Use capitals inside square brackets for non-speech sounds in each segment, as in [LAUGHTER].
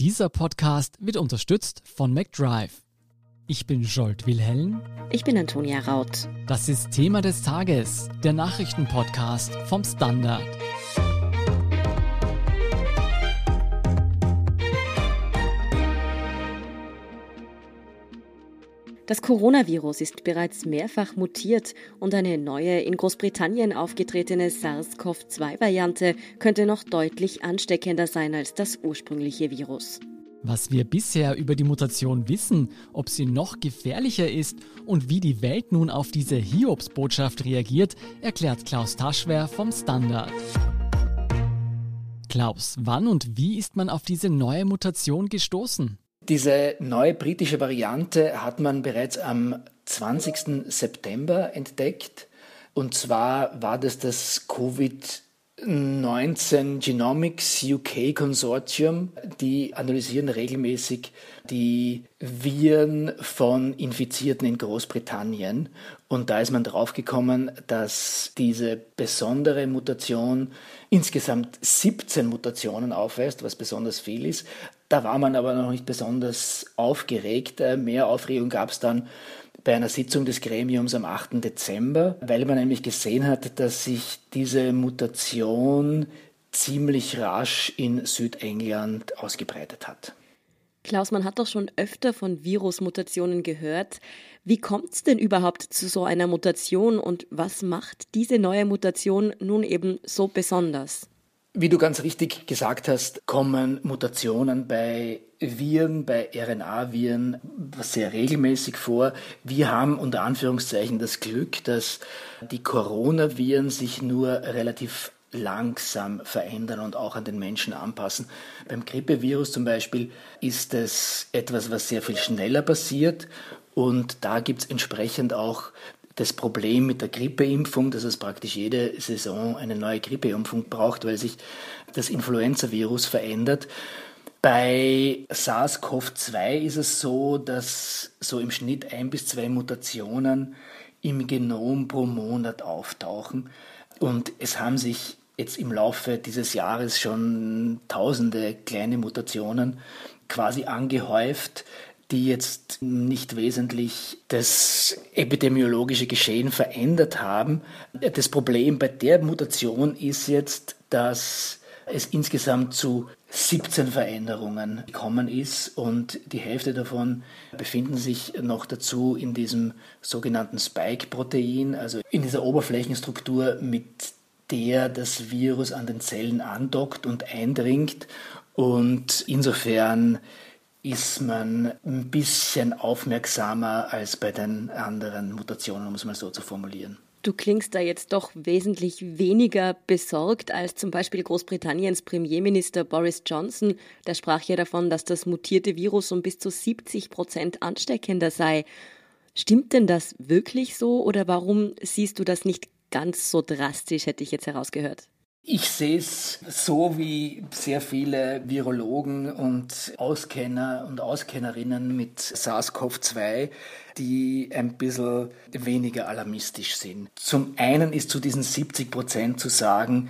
Dieser Podcast wird unterstützt von McDrive. Ich bin Jolt Wilhelm. Ich bin Antonia Raut. Das ist Thema des Tages, der Nachrichtenpodcast vom Standard. Das Coronavirus ist bereits mehrfach mutiert und eine neue in Großbritannien aufgetretene SARS-CoV-2-Variante könnte noch deutlich ansteckender sein als das ursprüngliche Virus. Was wir bisher über die Mutation wissen, ob sie noch gefährlicher ist und wie die Welt nun auf diese Hiobsbotschaft reagiert, erklärt Klaus Taschwer vom Standard. Klaus, wann und wie ist man auf diese neue Mutation gestoßen? Diese neue britische Variante hat man bereits am 20. September entdeckt. Und zwar war das das Covid-19 Genomics UK Consortium. Die analysieren regelmäßig die Viren von Infizierten in Großbritannien. Und da ist man draufgekommen, dass diese besondere Mutation insgesamt 17 Mutationen aufweist, was besonders viel ist. Da war man aber noch nicht besonders aufgeregt. Äh, mehr Aufregung gab es dann bei einer Sitzung des Gremiums am 8. Dezember, weil man nämlich gesehen hat, dass sich diese Mutation ziemlich rasch in Südengland ausgebreitet hat. Klaus, man hat doch schon öfter von Virusmutationen gehört. Wie kommt es denn überhaupt zu so einer Mutation und was macht diese neue Mutation nun eben so besonders? Wie du ganz richtig gesagt hast, kommen Mutationen bei Viren, bei RNA-Viren sehr regelmäßig vor. Wir haben unter Anführungszeichen das Glück, dass die Coronaviren sich nur relativ langsam verändern und auch an den Menschen anpassen. Beim Grippevirus zum Beispiel ist es etwas, was sehr viel schneller passiert und da gibt es entsprechend auch das Problem mit der Grippeimpfung, dass es praktisch jede Saison eine neue Grippeimpfung braucht, weil sich das Influenza-Virus verändert. Bei SARS-CoV-2 ist es so, dass so im Schnitt ein bis zwei Mutationen im Genom pro Monat auftauchen. Und es haben sich jetzt im Laufe dieses Jahres schon tausende kleine Mutationen quasi angehäuft die jetzt nicht wesentlich das epidemiologische Geschehen verändert haben. Das Problem bei der Mutation ist jetzt, dass es insgesamt zu 17 Veränderungen gekommen ist und die Hälfte davon befinden sich noch dazu in diesem sogenannten Spike-Protein, also in dieser Oberflächenstruktur, mit der das Virus an den Zellen andockt und eindringt. Und insofern ist man ein bisschen aufmerksamer als bei den anderen Mutationen, um es mal so zu formulieren. Du klingst da jetzt doch wesentlich weniger besorgt als zum Beispiel Großbritanniens Premierminister Boris Johnson. Der sprach ja davon, dass das mutierte Virus um bis zu 70 Prozent ansteckender sei. Stimmt denn das wirklich so oder warum siehst du das nicht ganz so drastisch, hätte ich jetzt herausgehört? Ich sehe es so wie sehr viele Virologen und Auskenner und Auskennerinnen mit SARS-CoV-2, die ein bisschen weniger alarmistisch sind. Zum einen ist zu diesen 70 Prozent zu sagen,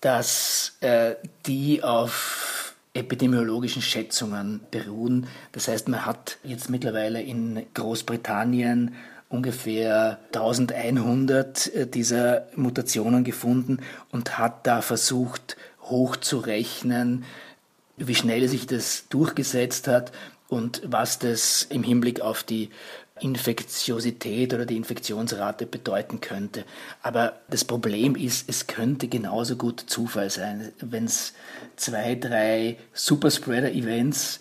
dass äh, die auf epidemiologischen Schätzungen beruhen. Das heißt, man hat jetzt mittlerweile in Großbritannien ungefähr 1100 äh, dieser Mutationen gefunden und hat da versucht hochzurechnen, wie schnell sich das durchgesetzt hat und was das im Hinblick auf die Infektiosität oder die Infektionsrate bedeuten könnte. Aber das Problem ist, es könnte genauso gut Zufall sein, wenn es zwei, drei Superspreader-Events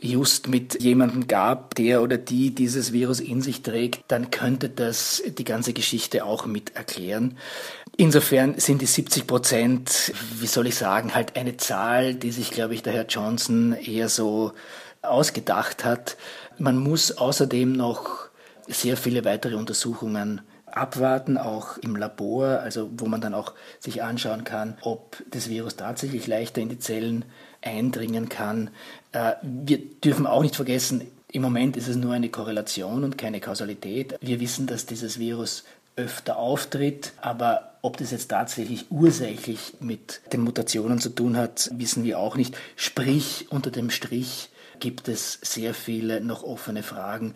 just mit jemandem gab, der oder die dieses Virus in sich trägt, dann könnte das die ganze Geschichte auch mit erklären. Insofern sind die 70 Prozent, wie soll ich sagen, halt eine Zahl, die sich, glaube ich, der Herr Johnson eher so ausgedacht hat. Man muss außerdem noch sehr viele weitere Untersuchungen abwarten, auch im Labor, also wo man dann auch sich anschauen kann, ob das Virus tatsächlich leichter in die Zellen eindringen kann. Äh, wir dürfen auch nicht vergessen, im Moment ist es nur eine Korrelation und keine Kausalität. Wir wissen, dass dieses Virus öfter auftritt, aber Ob das jetzt tatsächlich ursächlich mit den Mutationen zu tun hat, wissen wir auch nicht. Sprich, unter dem Strich gibt es sehr viele noch offene Fragen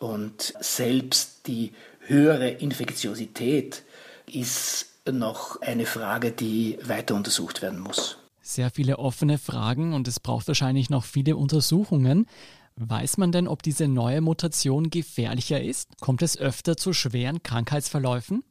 und selbst die höhere Infektiosität ist noch eine Frage, die weiter untersucht werden muss. Sehr viele offene Fragen und es braucht wahrscheinlich noch viele Untersuchungen. Weiß man denn, ob diese neue Mutation gefährlicher ist? Kommt es öfter zu schweren Krankheitsverläufen?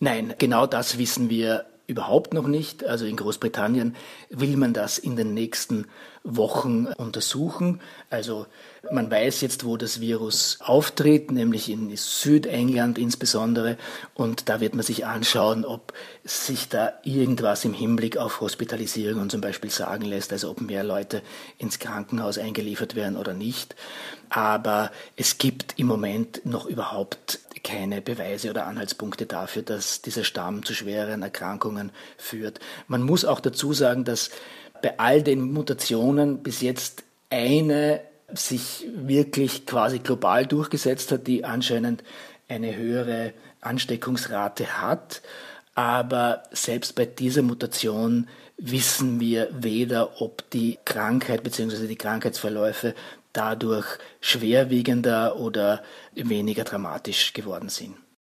Nein, genau das wissen wir überhaupt noch nicht. Also in Großbritannien will man das in den nächsten Wochen untersuchen. Also man weiß jetzt, wo das Virus auftritt, nämlich in Südengland insbesondere. Und da wird man sich anschauen, ob sich da irgendwas im Hinblick auf Hospitalisierungen zum Beispiel sagen lässt, also ob mehr Leute ins Krankenhaus eingeliefert werden oder nicht. Aber es gibt im Moment noch überhaupt keine Beweise oder Anhaltspunkte dafür, dass dieser Stamm zu schweren Erkrankungen führt. Man muss auch dazu sagen, dass bei all den Mutationen bis jetzt eine sich wirklich quasi global durchgesetzt hat, die anscheinend eine höhere Ansteckungsrate hat. Aber selbst bei dieser Mutation wissen wir weder, ob die Krankheit bzw. die Krankheitsverläufe dadurch schwerwiegender oder weniger dramatisch geworden sind.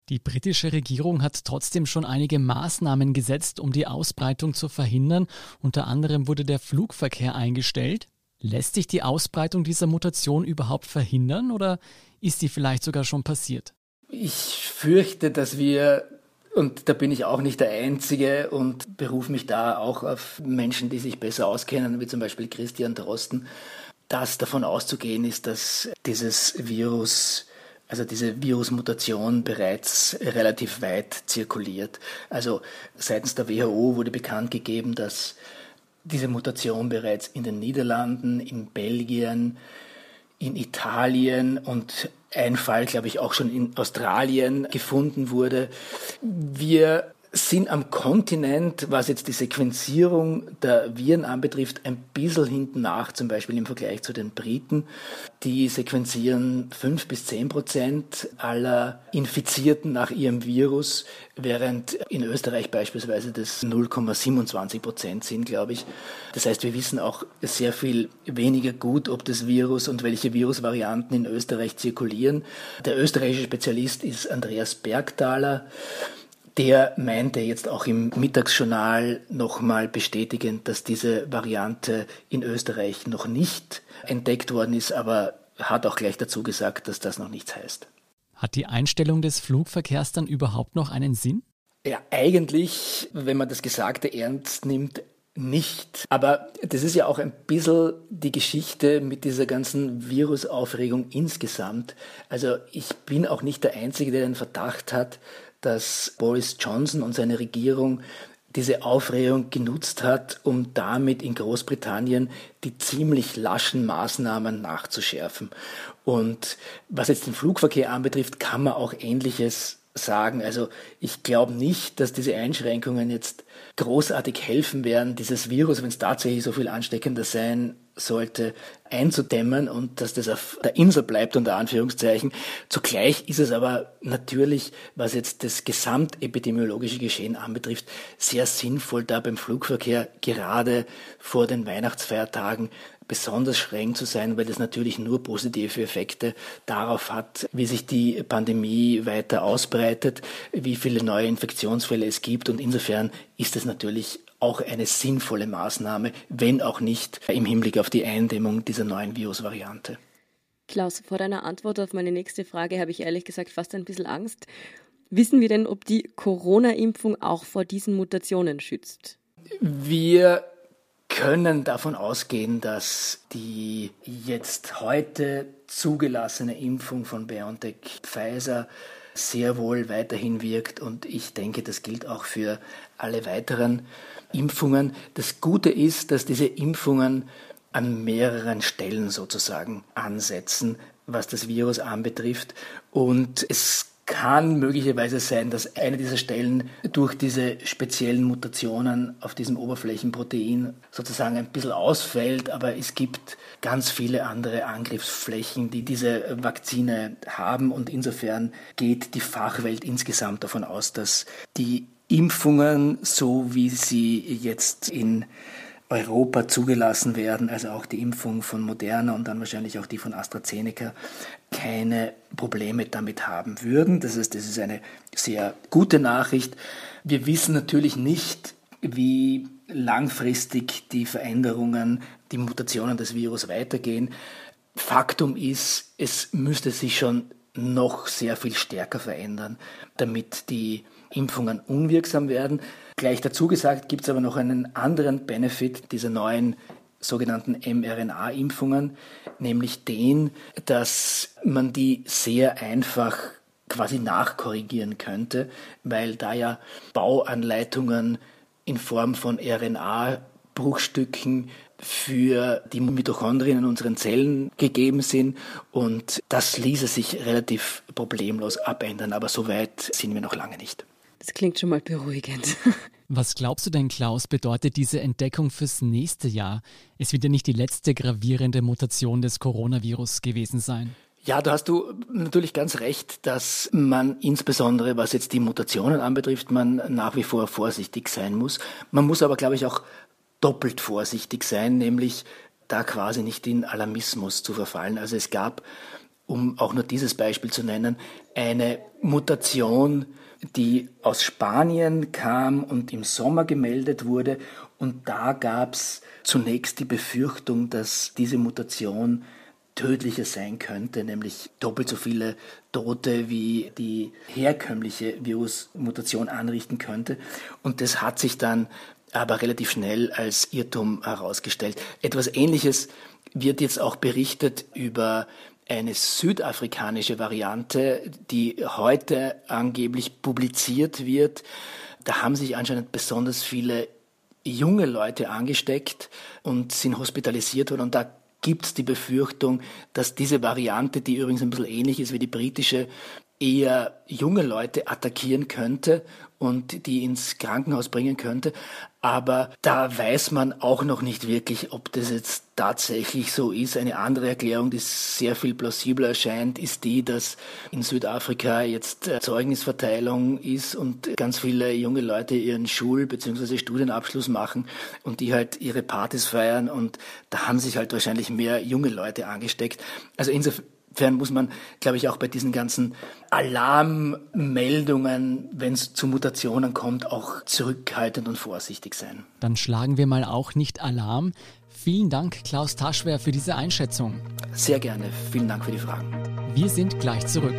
Die britische Regierung hat trotzdem schon einige Maßnahmen gesetzt, um die Ausbreitung zu verhindern. Unter anderem wurde der Flugverkehr eingestellt. Lässt sich die Ausbreitung dieser Mutation überhaupt verhindern oder ist die vielleicht sogar schon passiert? Ich fürchte, dass wir, und da bin ich auch nicht der Einzige und berufe mich da auch auf Menschen, die sich besser auskennen, wie zum Beispiel Christian Drosten, dass davon auszugehen ist, dass dieses Virus also diese Virusmutation bereits relativ weit zirkuliert. Also seitens der WHO wurde bekannt gegeben, dass diese Mutation bereits in den Niederlanden, in Belgien, in Italien und ein Fall, glaube ich, auch schon in Australien gefunden wurde. Wir sind am Kontinent, was jetzt die Sequenzierung der Viren anbetrifft, ein bisschen hinten nach, zum Beispiel im Vergleich zu den Briten. Die sequenzieren fünf bis zehn Prozent aller Infizierten nach ihrem Virus, während in Österreich beispielsweise das 0,27 Prozent sind, glaube ich. Das heißt, wir wissen auch sehr viel weniger gut, ob das Virus und welche Virusvarianten in Österreich zirkulieren. Der österreichische Spezialist ist Andreas Bergthaler der meinte jetzt auch im Mittagsjournal nochmal bestätigend, dass diese Variante in Österreich noch nicht entdeckt worden ist, aber hat auch gleich dazu gesagt, dass das noch nichts heißt. Hat die Einstellung des Flugverkehrs dann überhaupt noch einen Sinn? Ja, eigentlich, wenn man das Gesagte ernst nimmt, nicht. Aber das ist ja auch ein bisschen die Geschichte mit dieser ganzen Virusaufregung insgesamt. Also ich bin auch nicht der Einzige, der den Verdacht hat, dass Boris Johnson und seine Regierung diese Aufregung genutzt hat, um damit in Großbritannien die ziemlich laschen Maßnahmen nachzuschärfen. Und was jetzt den Flugverkehr anbetrifft, kann man auch Ähnliches sagen. Also ich glaube nicht, dass diese Einschränkungen jetzt großartig helfen werden, dieses Virus, wenn es tatsächlich so viel ansteckender sein sollte, einzudämmen und dass das auf der Insel bleibt, unter Anführungszeichen. Zugleich ist es aber natürlich, was jetzt das gesamtepidemiologische Geschehen anbetrifft, sehr sinnvoll, da beim Flugverkehr gerade vor den Weihnachtsfeiertagen besonders streng zu sein, weil das natürlich nur positive Effekte darauf hat, wie sich die Pandemie weiter ausbreitet, wie viele neue Infektionsfälle es gibt. Und insofern ist es natürlich auch eine sinnvolle Maßnahme, wenn auch nicht im Hinblick auf die Eindämmung dieser neuen Virusvariante. Klaus, vor deiner Antwort auf meine nächste Frage habe ich ehrlich gesagt fast ein bisschen Angst. Wissen wir denn, ob die Corona-Impfung auch vor diesen Mutationen schützt? Wir können davon ausgehen, dass die jetzt heute zugelassene Impfung von BioNTech Pfizer sehr wohl weiterhin wirkt und ich denke, das gilt auch für alle weiteren Impfungen. Das Gute ist, dass diese Impfungen an mehreren Stellen sozusagen ansetzen, was das Virus anbetrifft und es kann möglicherweise sein, dass eine dieser Stellen durch diese speziellen Mutationen auf diesem Oberflächenprotein sozusagen ein bisschen ausfällt, aber es gibt ganz viele andere Angriffsflächen, die diese Vakzine haben. Und insofern geht die Fachwelt insgesamt davon aus, dass die Impfungen, so wie sie jetzt in Europa zugelassen werden, also auch die Impfung von Moderna und dann wahrscheinlich auch die von AstraZeneca, keine Probleme damit haben würden. Das heißt, das ist eine sehr gute Nachricht. Wir wissen natürlich nicht, wie langfristig die Veränderungen, die Mutationen des Virus weitergehen. Faktum ist, es müsste sich schon noch sehr viel stärker verändern, damit die Impfungen unwirksam werden. Gleich dazu gesagt gibt es aber noch einen anderen Benefit dieser neuen sogenannten mRNA-Impfungen, nämlich den, dass man die sehr einfach quasi nachkorrigieren könnte, weil da ja Bauanleitungen in Form von RNA-Bruchstücken für die Mitochondrien in unseren Zellen gegeben sind und das ließe sich relativ problemlos abändern, aber so weit sind wir noch lange nicht. Das klingt schon mal beruhigend. [LAUGHS] Was glaubst du denn, Klaus, bedeutet diese Entdeckung fürs nächste Jahr? Es wird ja nicht die letzte gravierende Mutation des Coronavirus gewesen sein. Ja, da hast du natürlich ganz recht, dass man insbesondere, was jetzt die Mutationen anbetrifft, man nach wie vor vorsichtig sein muss. Man muss aber, glaube ich, auch doppelt vorsichtig sein, nämlich da quasi nicht in Alarmismus zu verfallen. Also es gab, um auch nur dieses Beispiel zu nennen, eine Mutation, die aus Spanien kam und im Sommer gemeldet wurde. Und da gab es zunächst die Befürchtung, dass diese Mutation tödlicher sein könnte, nämlich doppelt so viele Tote wie die herkömmliche Virusmutation anrichten könnte. Und das hat sich dann aber relativ schnell als Irrtum herausgestellt. Etwas Ähnliches wird jetzt auch berichtet über eine südafrikanische Variante, die heute angeblich publiziert wird. Da haben sich anscheinend besonders viele junge Leute angesteckt und sind hospitalisiert worden. Und da gibt es die Befürchtung, dass diese Variante, die übrigens ein bisschen ähnlich ist wie die britische, eher junge Leute attackieren könnte und die ins Krankenhaus bringen könnte. Aber da weiß man auch noch nicht wirklich, ob das jetzt tatsächlich so ist. Eine andere Erklärung, die sehr viel plausibler erscheint, ist die, dass in Südafrika jetzt Zeugnisverteilung ist und ganz viele junge Leute ihren Schul- bzw. Studienabschluss machen und die halt ihre Partys feiern und da haben sich halt wahrscheinlich mehr junge Leute angesteckt. Also insofern Insofern muss man, glaube ich, auch bei diesen ganzen Alarmmeldungen, wenn es zu Mutationen kommt, auch zurückhaltend und vorsichtig sein. Dann schlagen wir mal auch nicht Alarm. Vielen Dank, Klaus Taschwer, für diese Einschätzung. Sehr gerne. Vielen Dank für die Fragen. Wir sind gleich zurück.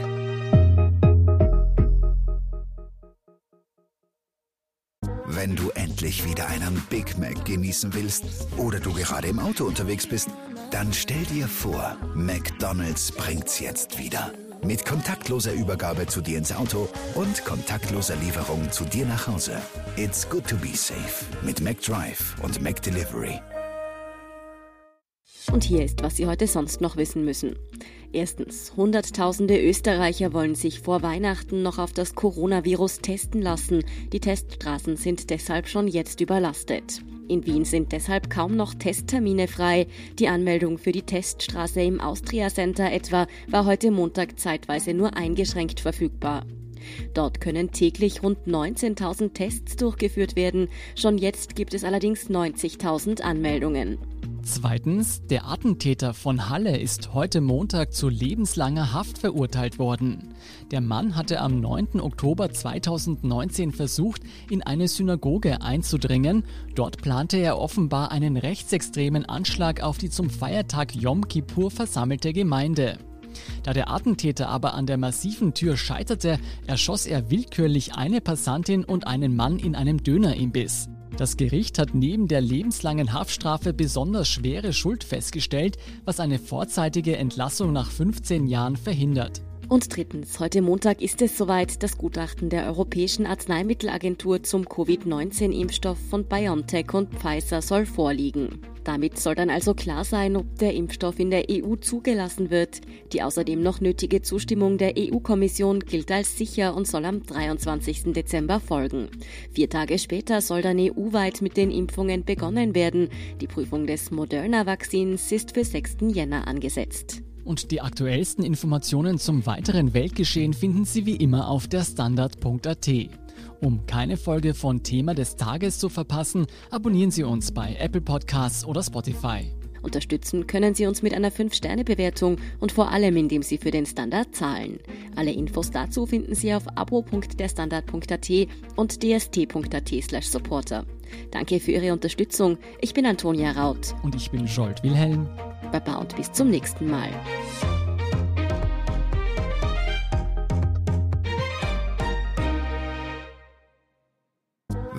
Wenn du endlich wieder einen Big Mac genießen willst oder du gerade im Auto unterwegs bist, dann stell dir vor, McDonald's bringt's jetzt wieder. Mit kontaktloser Übergabe zu dir ins Auto und kontaktloser Lieferung zu dir nach Hause. It's good to be safe mit McDrive und McDelivery. Und hier ist, was Sie heute sonst noch wissen müssen. Erstens, Hunderttausende Österreicher wollen sich vor Weihnachten noch auf das Coronavirus testen lassen. Die Teststraßen sind deshalb schon jetzt überlastet. In Wien sind deshalb kaum noch Testtermine frei. Die Anmeldung für die Teststraße im Austria Center etwa war heute Montag zeitweise nur eingeschränkt verfügbar. Dort können täglich rund 19.000 Tests durchgeführt werden. Schon jetzt gibt es allerdings 90.000 Anmeldungen. Zweitens, der Attentäter von Halle ist heute Montag zu lebenslanger Haft verurteilt worden. Der Mann hatte am 9. Oktober 2019 versucht, in eine Synagoge einzudringen. Dort plante er offenbar einen rechtsextremen Anschlag auf die zum Feiertag Yom Kippur versammelte Gemeinde. Da der Attentäter aber an der massiven Tür scheiterte, erschoss er willkürlich eine Passantin und einen Mann in einem Dönerimbiss. Das Gericht hat neben der lebenslangen Haftstrafe besonders schwere Schuld festgestellt, was eine vorzeitige Entlassung nach 15 Jahren verhindert. Und drittens, heute Montag ist es soweit, das Gutachten der Europäischen Arzneimittelagentur zum Covid-19-Impfstoff von BioNTech und Pfizer soll vorliegen. Damit soll dann also klar sein, ob der Impfstoff in der EU zugelassen wird. Die außerdem noch nötige Zustimmung der EU-Kommission gilt als sicher und soll am 23. Dezember folgen. Vier Tage später soll dann EU-weit mit den Impfungen begonnen werden. Die Prüfung des Moderna-Vakzins ist für 6. Jänner angesetzt. Und die aktuellsten Informationen zum weiteren Weltgeschehen finden Sie wie immer auf der Standard.at. Um keine Folge von Thema des Tages zu verpassen, abonnieren Sie uns bei Apple Podcasts oder Spotify. Unterstützen können Sie uns mit einer 5-Sterne-Bewertung und vor allem, indem Sie für den Standard zahlen. Alle Infos dazu finden Sie auf abo.derstandard.at und dst.at supporter. Danke für Ihre Unterstützung. Ich bin Antonia Raut. Und ich bin Scholt Wilhelm. Baba und bis zum nächsten Mal.